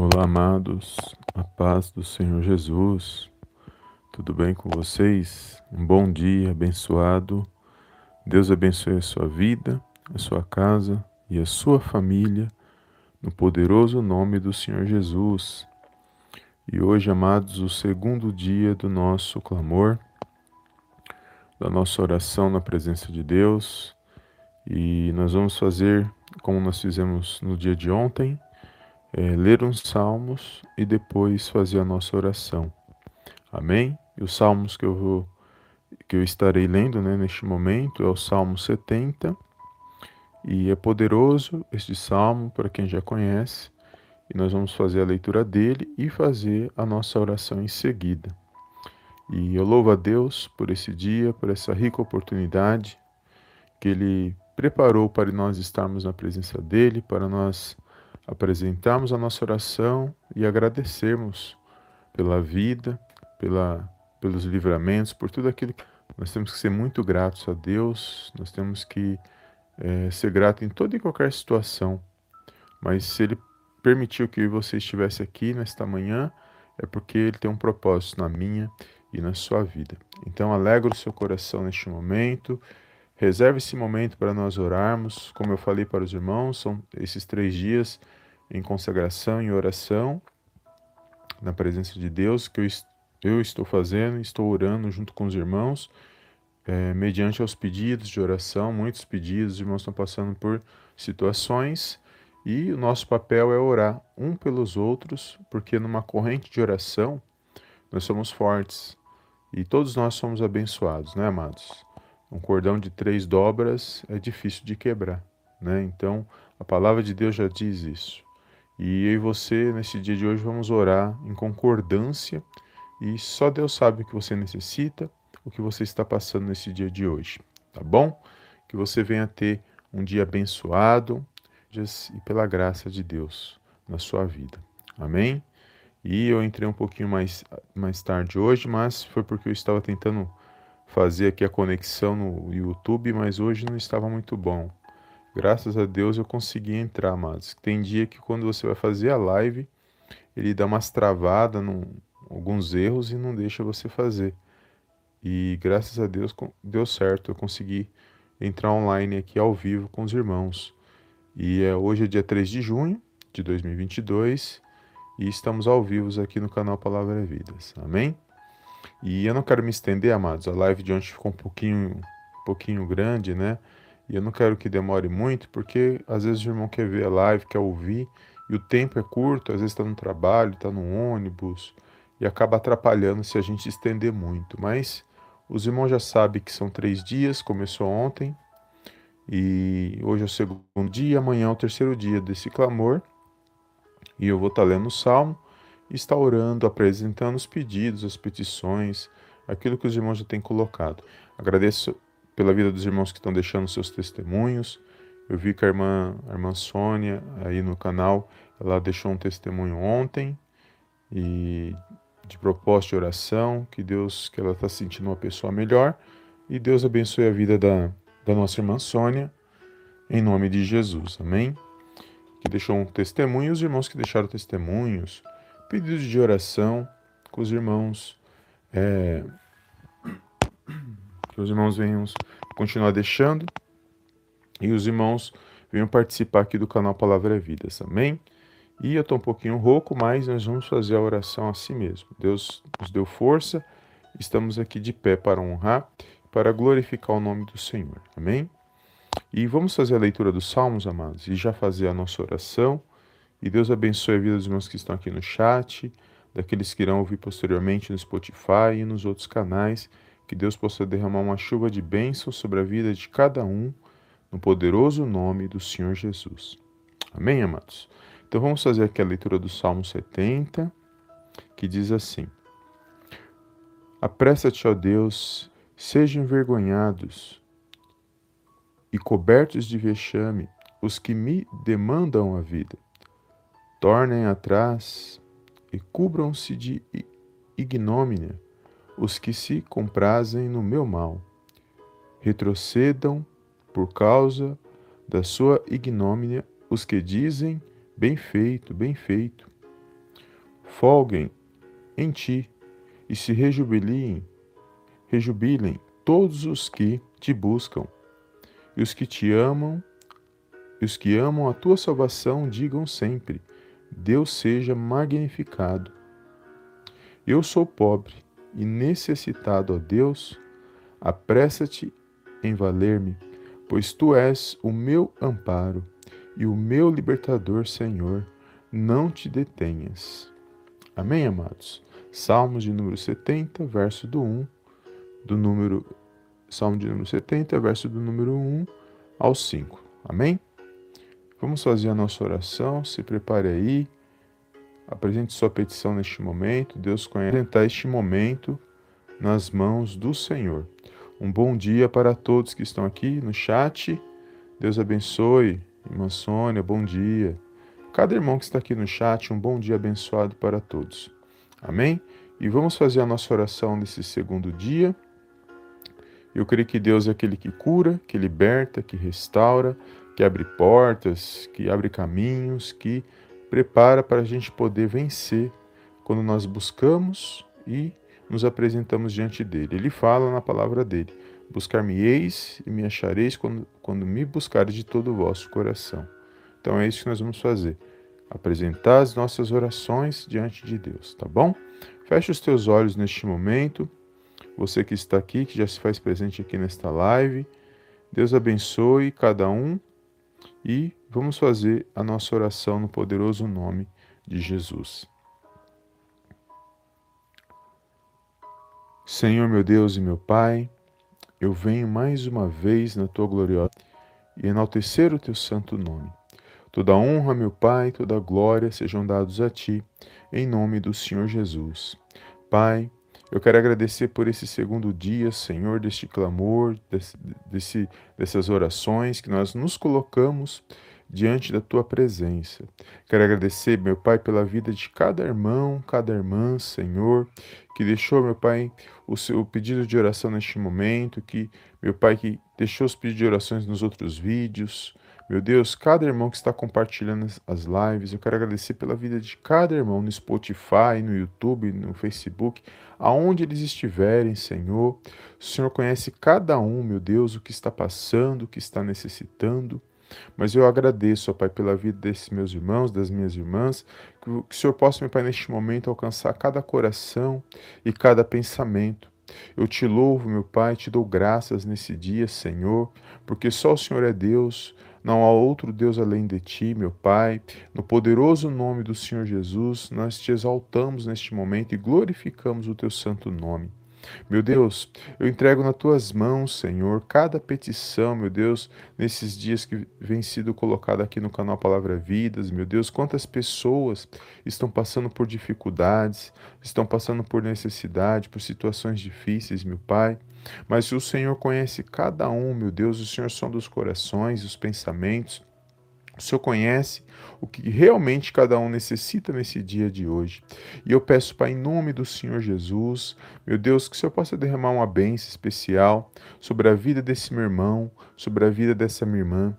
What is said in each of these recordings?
Olá, amados, a paz do Senhor Jesus. Tudo bem com vocês? Um bom dia abençoado. Deus abençoe a sua vida, a sua casa e a sua família, no poderoso nome do Senhor Jesus. E hoje, amados, o segundo dia do nosso clamor, da nossa oração na presença de Deus. E nós vamos fazer como nós fizemos no dia de ontem é, ler uns salmos e depois fazer a nossa oração. Amém? E os salmos que eu vou que eu estarei lendo né, neste momento é o Salmo 70. E é poderoso este salmo para quem já conhece. E nós vamos fazer a leitura dele e fazer a nossa oração em seguida. E eu louvo a Deus por esse dia, por essa rica oportunidade que Ele preparou para nós estarmos na presença dEle, para nós apresentarmos a nossa oração e agradecermos pela vida, pela, pelos livramentos, por tudo aquilo que nós temos que ser muito gratos a Deus, nós temos que é, ser grato em toda e qualquer situação. Mas se Ele permitiu que você estivesse aqui nesta manhã, é porque Ele tem um propósito na minha e na sua vida. Então, alegra o seu coração neste momento. Reserve esse momento para nós orarmos. Como eu falei para os irmãos, são esses três dias em consagração e oração na presença de Deus que eu, eu estou fazendo, estou orando junto com os irmãos, é, mediante aos pedidos de oração, muitos pedidos, os irmãos estão passando por situações e o nosso papel é orar um pelos outros, porque numa corrente de oração nós somos fortes e todos nós somos abençoados, né, amados? Um cordão de três dobras é difícil de quebrar, né? Então a palavra de Deus já diz isso. E eu e você, nesse dia de hoje, vamos orar em concordância e só Deus sabe o que você necessita, o que você está passando nesse dia de hoje, tá bom? Que você venha ter um dia abençoado e pela graça de Deus na sua vida. Amém? E eu entrei um pouquinho mais, mais tarde hoje, mas foi porque eu estava tentando fazer aqui a conexão no YouTube, mas hoje não estava muito bom. Graças a Deus eu consegui entrar, mas tem dia que quando você vai fazer a live, ele dá umas travadas, alguns erros e não deixa você fazer. E graças a Deus deu certo, eu consegui entrar online aqui ao vivo com os irmãos. E é, hoje é dia 3 de junho de 2022 e estamos ao vivo aqui no canal Palavra é Vidas. Amém? E eu não quero me estender, amados. A live de ontem ficou um pouquinho, um pouquinho grande, né? E eu não quero que demore muito, porque às vezes o irmão quer ver a live, quer ouvir, e o tempo é curto, às vezes está no trabalho, está no ônibus, e acaba atrapalhando se a gente estender muito. Mas os irmãos já sabem que são três dias, começou ontem, e hoje é o segundo dia, amanhã é o terceiro dia desse clamor, e eu vou estar tá lendo o salmo, e estar orando, apresentando os pedidos, as petições, aquilo que os irmãos já têm colocado. Agradeço pela vida dos irmãos que estão deixando seus testemunhos. Eu vi que a irmã, a irmã Sônia, aí no canal, ela deixou um testemunho ontem e de propósito de oração, que Deus, que ela está sentindo uma pessoa melhor e Deus abençoe a vida da, da nossa irmã Sônia, em nome de Jesus, amém? Que deixou um testemunho, os irmãos que deixaram testemunhos, pedidos de oração com os irmãos, é, que os irmãos venham continuar deixando e os irmãos venham participar aqui do canal Palavra é Vida, amém? E eu estou um pouquinho rouco, mas nós vamos fazer a oração assim mesmo. Deus nos deu força, estamos aqui de pé para honrar, para glorificar o nome do Senhor, amém? E vamos fazer a leitura dos Salmos, amados, e já fazer a nossa oração. E Deus abençoe a vida dos irmãos que estão aqui no chat, daqueles que irão ouvir posteriormente no Spotify e nos outros canais. Que Deus possa derramar uma chuva de bênçãos sobre a vida de cada um, no poderoso nome do Senhor Jesus. Amém, amados? Então vamos fazer aqui a leitura do Salmo 70, que diz assim: Apressa-te, ó Deus, sejam envergonhados e cobertos de vexame os que me demandam a vida. Tornem atrás e cubram-se de ignomínia os que se comprazem no meu mal. Retrocedam por causa da sua ignomínia os que dizem: Bem feito, bem feito. folguem em ti e se rejubiliem, rejubilem todos os que te buscam. E os que te amam, e os que amam a tua salvação, digam sempre: Deus seja magnificado. Eu sou pobre e necessitado, ó Deus, apressa-te em valer-me, pois tu és o meu amparo e o meu libertador, Senhor. Não te detenhas. Amém, amados? Salmos de número 70, verso do 1, do número Salmo de número 70, verso do número 1 ao 5. Amém? Vamos fazer a nossa oração. Se prepare aí. Apresente sua petição neste momento. Deus conhece apresentar este momento nas mãos do Senhor. Um bom dia para todos que estão aqui no chat. Deus abençoe. Irmã Sônia, bom dia. Cada irmão que está aqui no chat, um bom dia abençoado para todos. Amém? E vamos fazer a nossa oração nesse segundo dia. Eu creio que Deus é aquele que cura, que liberta, que restaura, que abre portas, que abre caminhos, que prepara para a gente poder vencer quando nós buscamos e nos apresentamos diante dele. Ele fala na palavra dele: Buscar-me-eis e me achareis quando, quando me buscares de todo o vosso coração. Então é isso que nós vamos fazer. Apresentar as nossas orações diante de Deus, tá bom? Feche os teus olhos neste momento. Você que está aqui, que já se faz presente aqui nesta live. Deus abençoe cada um e vamos fazer a nossa oração no poderoso nome de Jesus. Senhor meu Deus e meu Pai, eu venho mais uma vez na tua gloriosa e enaltecer o teu santo nome. Toda honra, meu Pai, toda glória sejam dados a Ti, em nome do Senhor Jesus. Pai, eu quero agradecer por esse segundo dia, Senhor, deste clamor, desse, dessas orações que nós nos colocamos diante da tua presença. Quero agradecer, meu Pai, pela vida de cada irmão, cada irmã, Senhor, que deixou, meu Pai, o seu pedido de oração neste momento, que, meu Pai, que deixou os pedidos de orações nos outros vídeos. Meu Deus, cada irmão que está compartilhando as lives, eu quero agradecer pela vida de cada irmão no Spotify, no YouTube, no Facebook, aonde eles estiverem, Senhor. O Senhor conhece cada um, meu Deus, o que está passando, o que está necessitando. Mas eu agradeço, ó Pai, pela vida desses meus irmãos, das minhas irmãs, que o Senhor possa, meu Pai, neste momento alcançar cada coração e cada pensamento. Eu te louvo, meu Pai, te dou graças nesse dia, Senhor, porque só o Senhor é Deus, não há outro Deus além de ti, meu Pai. No poderoso nome do Senhor Jesus, nós te exaltamos neste momento e glorificamos o teu santo nome. Meu Deus, eu entrego nas tuas mãos, Senhor, cada petição, meu Deus, nesses dias que vem sido colocada aqui no canal Palavra Vidas, meu Deus, quantas pessoas estão passando por dificuldades, estão passando por necessidade, por situações difíceis, meu Pai. Mas o Senhor conhece cada um, meu Deus, o Senhor som dos corações, os pensamentos. O Senhor conhece o que realmente cada um necessita nesse dia de hoje. E eu peço, Pai, em nome do Senhor Jesus, meu Deus, que o Senhor possa derramar uma bênção especial sobre a vida desse meu irmão, sobre a vida dessa minha irmã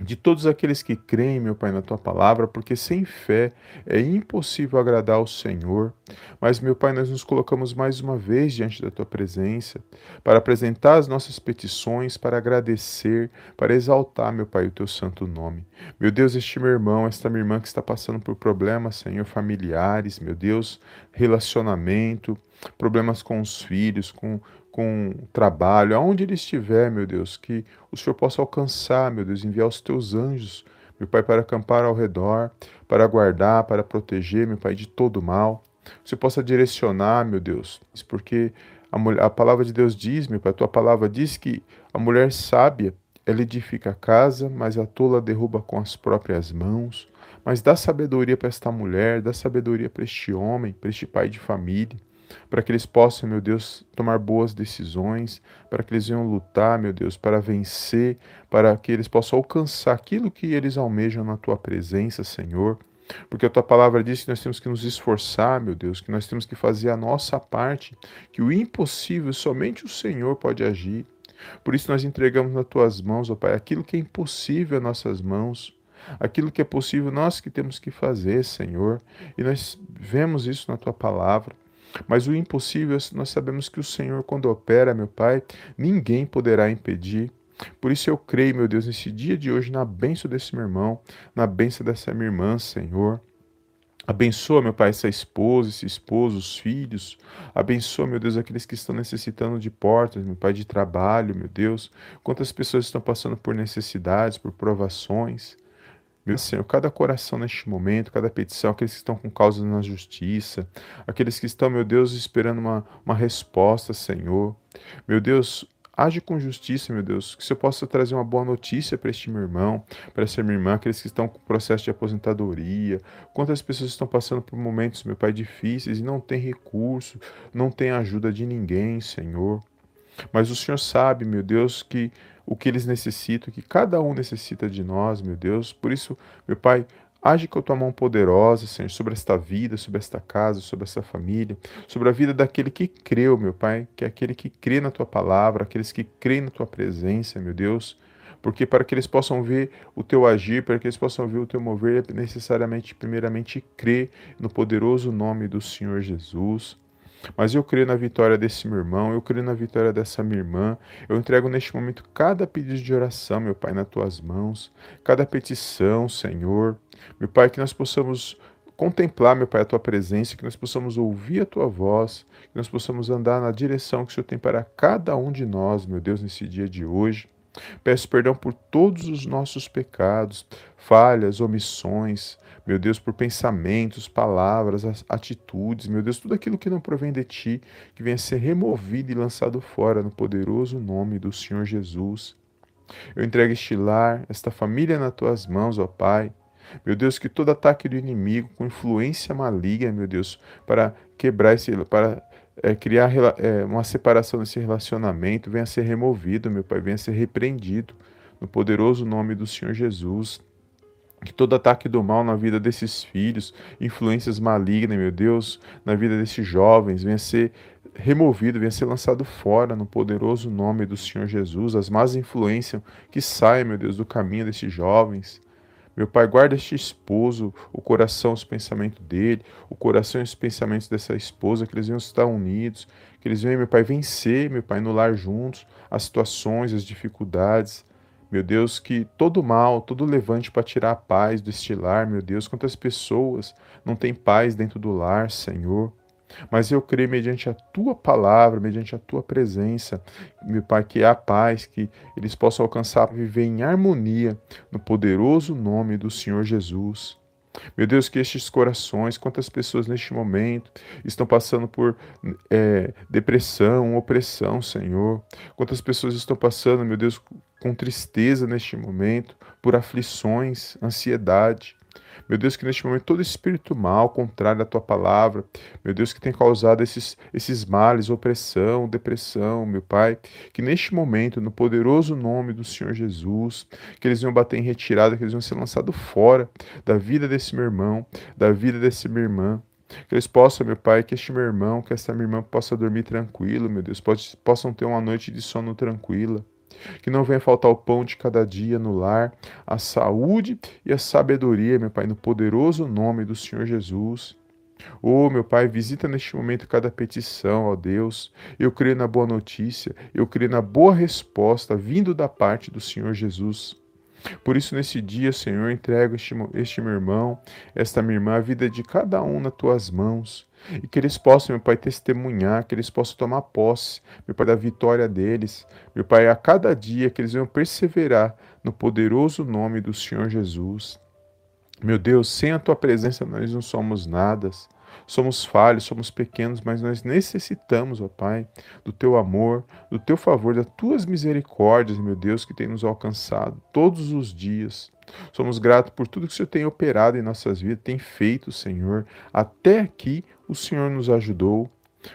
de todos aqueles que creem, meu Pai, na tua palavra, porque sem fé é impossível agradar ao Senhor. Mas, meu Pai, nós nos colocamos mais uma vez diante da tua presença para apresentar as nossas petições, para agradecer, para exaltar, meu Pai, o teu santo nome. Meu Deus, este meu irmão, esta minha irmã que está passando por problemas, Senhor, familiares, meu Deus, relacionamento, problemas com os filhos, com com trabalho, aonde ele estiver, meu Deus, que o Senhor possa alcançar, meu Deus, enviar os teus anjos, meu Pai, para acampar ao redor, para guardar, para proteger, meu Pai, de todo mal. Você possa direcionar, meu Deus, porque a, mulher, a palavra de Deus diz, meu Pai, a tua palavra diz que a mulher sábia, ela edifica a casa, mas a tola derruba com as próprias mãos. Mas dá sabedoria para esta mulher, dá sabedoria para este homem, para este pai de família para que eles possam, meu Deus, tomar boas decisões, para que eles venham lutar, meu Deus, para vencer, para que eles possam alcançar aquilo que eles almejam na tua presença, Senhor. Porque a tua palavra diz que nós temos que nos esforçar, meu Deus, que nós temos que fazer a nossa parte, que o impossível somente o Senhor pode agir. Por isso nós entregamos nas tuas mãos, ó Pai, aquilo que é impossível às nossas mãos. Aquilo que é possível, nós que temos que fazer, Senhor. E nós vemos isso na tua palavra. Mas o impossível, nós sabemos que o Senhor, quando opera, meu Pai, ninguém poderá impedir. Por isso eu creio, meu Deus, nesse dia de hoje, na bênção desse meu irmão, na bênção dessa minha irmã, Senhor. Abençoa, meu Pai, essa esposa, esse esposo, os filhos. Abençoa, meu Deus, aqueles que estão necessitando de portas, meu Pai, de trabalho, meu Deus. Quantas pessoas estão passando por necessidades, por provações. Meu Senhor, cada coração neste momento, cada petição, aqueles que estão com causas na justiça, aqueles que estão, meu Deus, esperando uma, uma resposta, Senhor. Meu Deus, Age com justiça, meu Deus, que eu possa trazer uma boa notícia para este meu irmão, para essa minha irmã, aqueles que estão com processo de aposentadoria. Quantas pessoas estão passando por momentos, meu Pai, difíceis e não tem recurso, não tem ajuda de ninguém, Senhor. Mas o Senhor sabe, meu Deus, que o que eles necessitam, que cada um necessita de nós, meu Deus. Por isso, meu Pai, Age com a tua mão poderosa, Senhor, sobre esta vida, sobre esta casa, sobre essa família, sobre a vida daquele que creu, meu Pai, que é aquele que crê na tua palavra, aqueles que creem na tua presença, meu Deus. Porque para que eles possam ver o teu agir, para que eles possam ver o teu mover, é necessariamente, primeiramente, crer no poderoso nome do Senhor Jesus. Mas eu creio na vitória desse meu irmão, eu creio na vitória dessa minha irmã. Eu entrego neste momento cada pedido de oração, meu Pai, nas tuas mãos, cada petição, Senhor. Meu Pai, que nós possamos contemplar, meu Pai, a tua presença, que nós possamos ouvir a tua voz, que nós possamos andar na direção que o Senhor tem para cada um de nós, meu Deus, nesse dia de hoje. Peço perdão por todos os nossos pecados, falhas, omissões, meu Deus, por pensamentos, palavras, atitudes, meu Deus, tudo aquilo que não provém de ti, que venha ser removido e lançado fora no poderoso nome do Senhor Jesus. Eu entrego este lar, esta família nas tuas mãos, ó Pai. Meu Deus, que todo ataque do inimigo com influência maligna, meu Deus, para quebrar esse, para é, criar é, uma separação nesse relacionamento, venha ser removido, meu Pai, venha ser repreendido no poderoso nome do Senhor Jesus. Que todo ataque do mal na vida desses filhos, influências malignas, meu Deus, na vida desses jovens, venha ser removido, venha ser lançado fora no poderoso nome do Senhor Jesus. As más influências que saem, meu Deus, do caminho desses jovens. Meu Pai, guarda este esposo, o coração, os pensamentos dele, o coração e os pensamentos dessa esposa, que eles venham estar unidos, que eles venham, meu Pai, vencer, meu Pai, no lar juntos, as situações, as dificuldades. Meu Deus, que todo mal, todo levante para tirar a paz deste lar, meu Deus, quantas pessoas não têm paz dentro do lar, Senhor. Mas eu creio, mediante a tua palavra, mediante a tua presença, meu Pai, que a paz, que eles possam alcançar, viver em harmonia, no poderoso nome do Senhor Jesus. Meu Deus, que estes corações, quantas pessoas neste momento estão passando por é, depressão, opressão, Senhor. Quantas pessoas estão passando, meu Deus, com tristeza neste momento, por aflições, ansiedade. Meu Deus, que neste momento todo espírito mal, contrário à tua palavra, meu Deus, que tem causado esses, esses males, opressão, depressão, meu Pai, que neste momento, no poderoso nome do Senhor Jesus, que eles venham bater em retirada, que eles venham ser lançados fora da vida desse meu irmão, da vida dessa minha irmã. Que eles possam, meu Pai, que este meu irmão, que essa minha irmã possa dormir tranquilo, meu Deus, possam ter uma noite de sono tranquila que não venha faltar o pão de cada dia no lar, a saúde e a sabedoria, meu Pai, no poderoso nome do Senhor Jesus. Oh, meu Pai, visita neste momento cada petição, ó Deus. Eu creio na boa notícia, eu creio na boa resposta vindo da parte do Senhor Jesus. Por isso, nesse dia, Senhor, entrego este, este meu irmão, esta minha irmã, a vida de cada um nas tuas mãos. E que eles possam, meu Pai, testemunhar, que eles possam tomar posse, meu Pai, da vitória deles. Meu Pai, a cada dia que eles venham perseverar no poderoso nome do Senhor Jesus. Meu Deus, sem a tua presença nós não somos nada. Somos falhos, somos pequenos, mas nós necessitamos, ó Pai, do teu amor, do teu favor, das tuas misericórdias, meu Deus, que tem nos alcançado todos os dias. Somos gratos por tudo que o Senhor tem operado em nossas vidas, tem feito, Senhor. Até aqui o Senhor nos ajudou.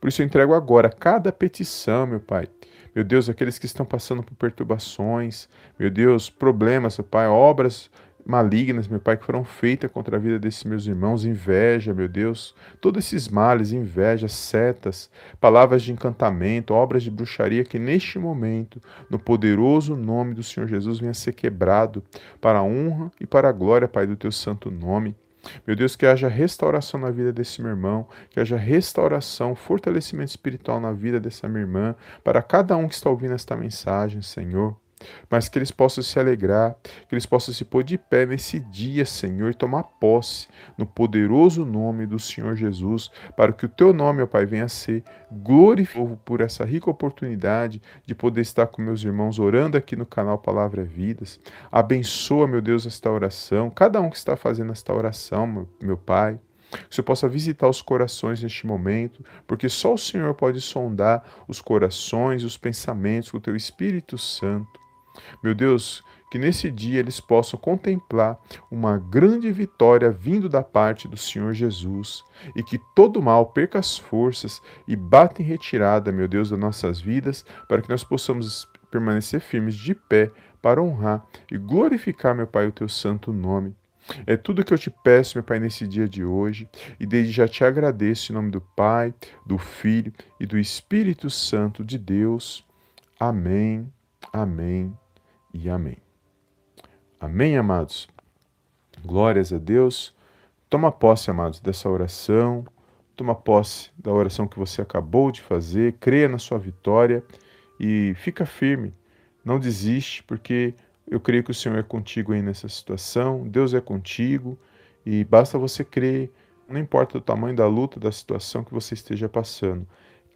Por isso eu entrego agora cada petição, meu Pai. Meu Deus, aqueles que estão passando por perturbações, meu Deus, problemas, meu Pai, obras malignas, meu Pai, que foram feitas contra a vida desses meus irmãos, inveja, meu Deus, todos esses males, inveja, setas, palavras de encantamento, obras de bruxaria, que neste momento, no poderoso nome do Senhor Jesus, venha ser quebrado para a honra e para a glória, Pai, do teu santo nome. Meu Deus, que haja restauração na vida desse meu irmão, que haja restauração, fortalecimento espiritual na vida dessa minha irmã, para cada um que está ouvindo esta mensagem, Senhor mas que eles possam se alegrar, que eles possam se pôr de pé nesse dia, Senhor, e tomar posse no poderoso nome do Senhor Jesus, para que o teu nome, ó Pai, venha a ser glorificado por essa rica oportunidade de poder estar com meus irmãos orando aqui no canal Palavra Vidas. Abençoa, meu Deus, esta oração, cada um que está fazendo esta oração, meu, Pai. Que o Senhor possa visitar os corações neste momento, porque só o Senhor pode sondar os corações os pensamentos com o teu Espírito Santo. Meu Deus, que nesse dia eles possam contemplar uma grande vitória vindo da parte do Senhor Jesus e que todo mal perca as forças e bata em retirada, meu Deus, das nossas vidas, para que nós possamos permanecer firmes de pé para honrar e glorificar, meu Pai, o teu santo nome. É tudo que eu te peço, meu Pai, nesse dia de hoje, e desde já te agradeço em nome do Pai, do Filho e do Espírito Santo de Deus. Amém, amém e amém. Amém, amados? Glórias a Deus. Toma posse, amados, dessa oração. Toma posse da oração que você acabou de fazer. Creia na sua vitória e fica firme. Não desiste, porque eu creio que o Senhor é contigo aí nessa situação. Deus é contigo e basta você crer. Não importa o tamanho da luta, da situação que você esteja passando.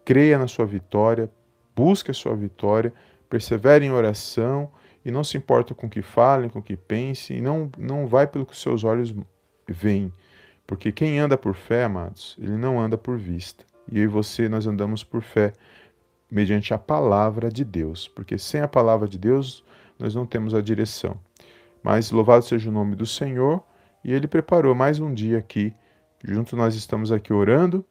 Creia na sua vitória, busque a sua vitória, persevere em oração e não se importa com o que falem, com o que pensem, e não, não vai pelo que seus olhos veem. Porque quem anda por fé, amados, ele não anda por vista. E eu e você, nós andamos por fé, mediante a palavra de Deus. Porque sem a palavra de Deus, nós não temos a direção. Mas louvado seja o nome do Senhor, e Ele preparou mais um dia aqui. Juntos nós estamos aqui orando,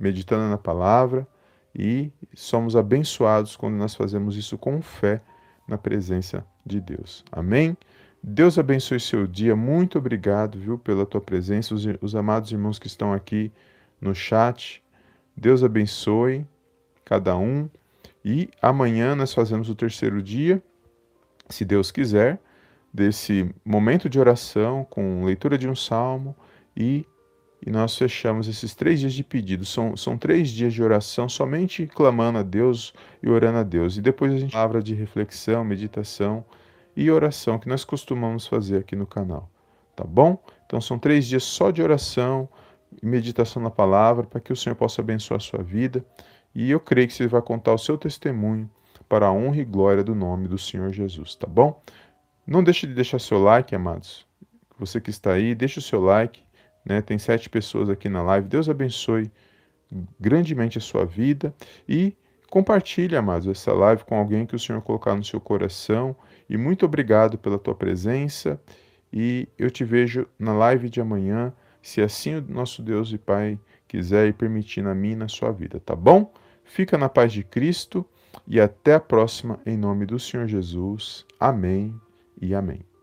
meditando na palavra, e somos abençoados quando nós fazemos isso com fé na presença de Deus. Amém? Deus abençoe seu dia. Muito obrigado, viu, pela tua presença. Os, os amados irmãos que estão aqui no chat. Deus abençoe cada um. E amanhã nós fazemos o terceiro dia, se Deus quiser, desse momento de oração com leitura de um salmo e e nós fechamos esses três dias de pedido. São, são três dias de oração, somente clamando a Deus e orando a Deus. E depois a gente palavra de reflexão, meditação e oração que nós costumamos fazer aqui no canal. Tá bom? Então são três dias só de oração e meditação na palavra para que o Senhor possa abençoar a sua vida. E eu creio que você vai contar o seu testemunho para a honra e glória do nome do Senhor Jesus, tá bom? Não deixe de deixar seu like, amados. Você que está aí, deixe o seu like né? Tem sete pessoas aqui na live. Deus abençoe grandemente a sua vida e compartilhe, amados, essa live com alguém que o Senhor colocar no seu coração. E muito obrigado pela tua presença. E eu te vejo na live de amanhã, se assim o nosso Deus e Pai quiser e permitir na minha e na sua vida, tá bom? Fica na paz de Cristo e até a próxima, em nome do Senhor Jesus. Amém e amém.